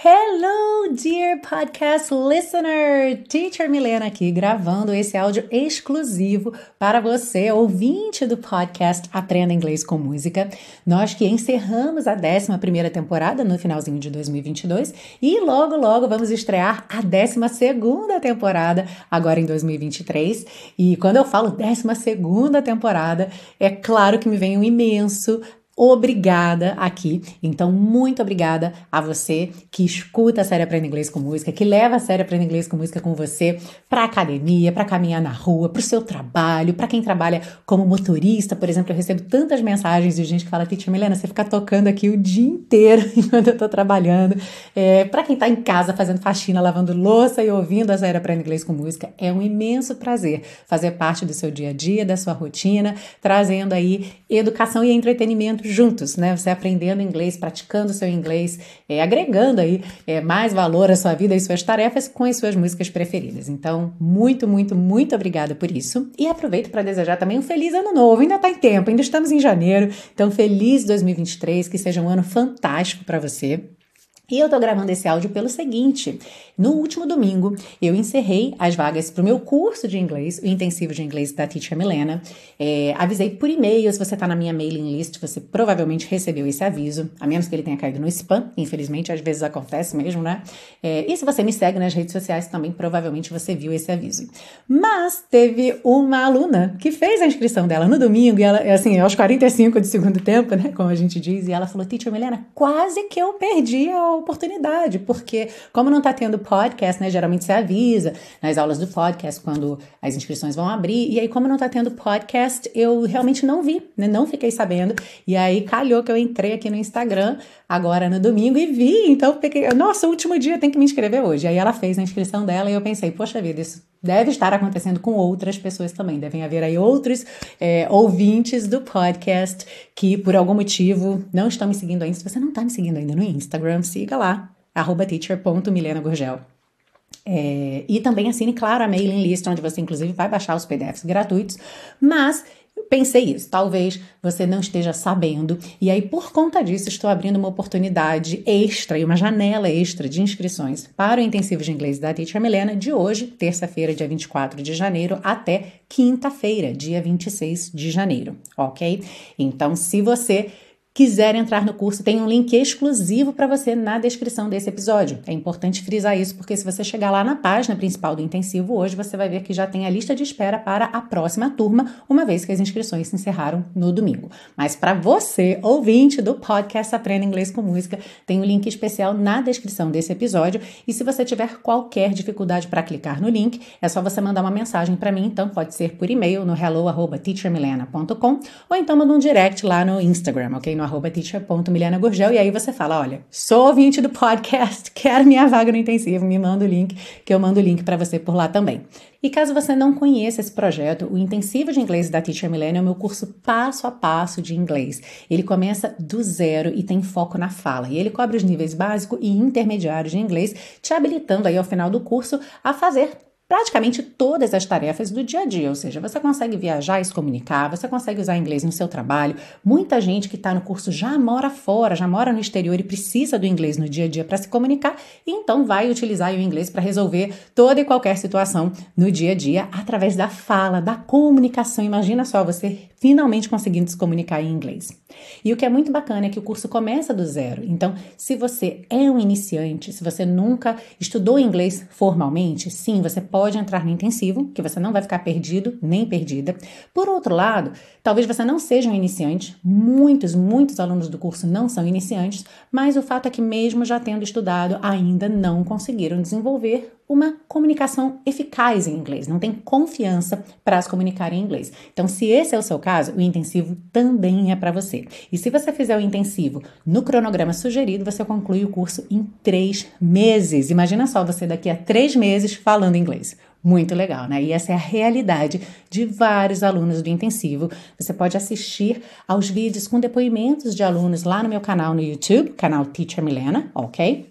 Hello, dear podcast listener! Teacher Milena aqui gravando esse áudio exclusivo para você, ouvinte do podcast Aprenda Inglês com Música. Nós que encerramos a 11 temporada no finalzinho de 2022 e logo, logo vamos estrear a 12 temporada agora em 2023. E quando eu falo 12 temporada, é claro que me vem um imenso obrigada aqui. Então, muito obrigada a você que escuta a série Aprenda Inglês com Música, que leva a série Aprenda Inglês com Música com você para academia, para caminhar na rua, para o seu trabalho, para quem trabalha como motorista, por exemplo. Eu recebo tantas mensagens de gente que fala: Tia Milena, você fica tocando aqui o dia inteiro enquanto eu estou trabalhando. É, para quem está em casa fazendo faxina, lavando louça e ouvindo a série Aprenda Inglês com Música, é um imenso prazer fazer parte do seu dia a dia, da sua rotina, trazendo aí educação e entretenimento juntos, né? Você aprendendo inglês, praticando seu inglês, é, agregando aí é, mais valor à sua vida e suas tarefas com as suas músicas preferidas. Então, muito, muito, muito obrigada por isso. E aproveito para desejar também um feliz ano novo. Ainda está em tempo, ainda estamos em janeiro. Então, feliz 2023, que seja um ano fantástico para você. E eu tô gravando esse áudio pelo seguinte: no último domingo eu encerrei as vagas para o meu curso de inglês, o intensivo de inglês da Teacher Milena. É, avisei por e-mail, se você tá na minha mailing list, você provavelmente recebeu esse aviso, a menos que ele tenha caído no spam, infelizmente, às vezes acontece mesmo, né? É, e se você me segue nas redes sociais também, provavelmente você viu esse aviso. Mas teve uma aluna que fez a inscrição dela no domingo, e ela, assim, aos 45 do segundo tempo, né? Como a gente diz, e ela falou: Teacher Milena, quase que eu perdi a oportunidade, porque como não está tendo podcast, né, geralmente você avisa nas aulas do podcast quando as inscrições vão abrir, e aí como não está tendo podcast, eu realmente não vi, né, não fiquei sabendo, e aí calhou que eu entrei aqui no Instagram agora no domingo e vi, então peguei, nossa, último dia tem que me inscrever hoje. Aí ela fez a inscrição dela e eu pensei, poxa vida, isso deve estar acontecendo com outras pessoas também. Devem haver aí outros é, ouvintes do podcast que, por algum motivo, não estão me seguindo ainda. Se você não está me seguindo ainda no Instagram, siga lá, teacher.milenagurgel. É, e também assine, claro, a mailing list, onde você inclusive vai baixar os PDFs gratuitos. Mas pensei isso, talvez você não esteja sabendo, e aí por conta disso estou abrindo uma oportunidade extra e uma janela extra de inscrições para o intensivo de inglês da Teacher Milena de hoje, terça-feira, dia 24 de janeiro, até quinta-feira, dia 26 de janeiro, ok? Então, se você quiser entrar no curso, tem um link exclusivo para você na descrição desse episódio. É importante frisar isso porque se você chegar lá na página principal do intensivo hoje, você vai ver que já tem a lista de espera para a próxima turma, uma vez que as inscrições se encerraram no domingo. Mas para você, ouvinte do podcast Aprenda Inglês com Música, tem um link especial na descrição desse episódio e se você tiver qualquer dificuldade para clicar no link, é só você mandar uma mensagem para mim, então pode ser por e-mail no hello@teachermilena.com ou então manda um direct lá no Instagram, OK? No arroba teacher.miliana e aí você fala, olha, sou ouvinte do podcast, quero minha vaga no intensivo, me manda o link, que eu mando o link para você por lá também. E caso você não conheça esse projeto, o Intensivo de Inglês da Teacher Millennium é o meu curso passo a passo de inglês. Ele começa do zero e tem foco na fala. E ele cobre os níveis básico e intermediário de inglês, te habilitando aí ao final do curso a fazer praticamente todas as tarefas do dia a dia, ou seja, você consegue viajar e se comunicar, você consegue usar inglês no seu trabalho. Muita gente que está no curso já mora fora, já mora no exterior e precisa do inglês no dia a dia para se comunicar, então vai utilizar o inglês para resolver toda e qualquer situação no dia a dia através da fala, da comunicação. Imagina só você finalmente conseguindo se comunicar em inglês. E o que é muito bacana é que o curso começa do zero. Então, se você é um iniciante, se você nunca estudou inglês formalmente, sim, você pode pode entrar no intensivo, que você não vai ficar perdido nem perdida. Por outro lado, talvez você não seja um iniciante, muitos, muitos alunos do curso não são iniciantes, mas o fato é que, mesmo já tendo estudado, ainda não conseguiram desenvolver uma comunicação eficaz em inglês, não tem confiança para se comunicar em inglês. Então, se esse é o seu caso, o intensivo também é para você. E se você fizer o intensivo no cronograma sugerido, você conclui o curso em três meses. Imagina só você daqui a três meses falando inglês. Muito legal, né? E essa é a realidade de vários alunos do intensivo. Você pode assistir aos vídeos com depoimentos de alunos lá no meu canal no YouTube, canal Teacher Milena, ok?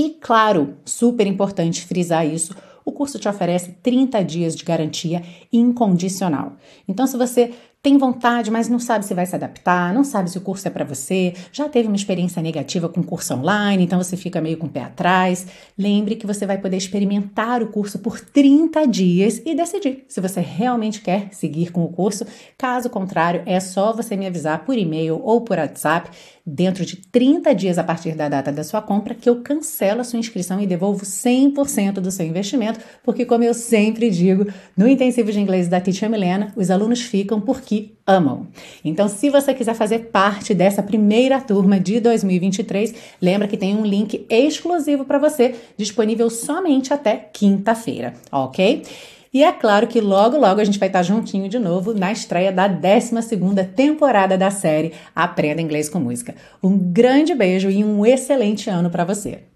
E claro, super importante frisar isso, o curso te oferece 30 dias de garantia incondicional. Então, se você tem vontade, mas não sabe se vai se adaptar, não sabe se o curso é para você, já teve uma experiência negativa com curso online, então você fica meio com o pé atrás. Lembre que você vai poder experimentar o curso por 30 dias e decidir se você realmente quer seguir com o curso. Caso contrário, é só você me avisar por e-mail ou por WhatsApp dentro de 30 dias a partir da data da sua compra que eu cancelo a sua inscrição e devolvo 100% do seu investimento, porque como eu sempre digo, no intensivo de inglês da Teacher Milena, os alunos ficam porque amam. Então, se você quiser fazer parte dessa primeira turma de 2023, lembra que tem um link exclusivo para você disponível somente até quinta-feira, ok? E é claro que logo, logo a gente vai estar juntinho de novo na estreia da 12 temporada da série Aprenda Inglês com Música. Um grande beijo e um excelente ano para você!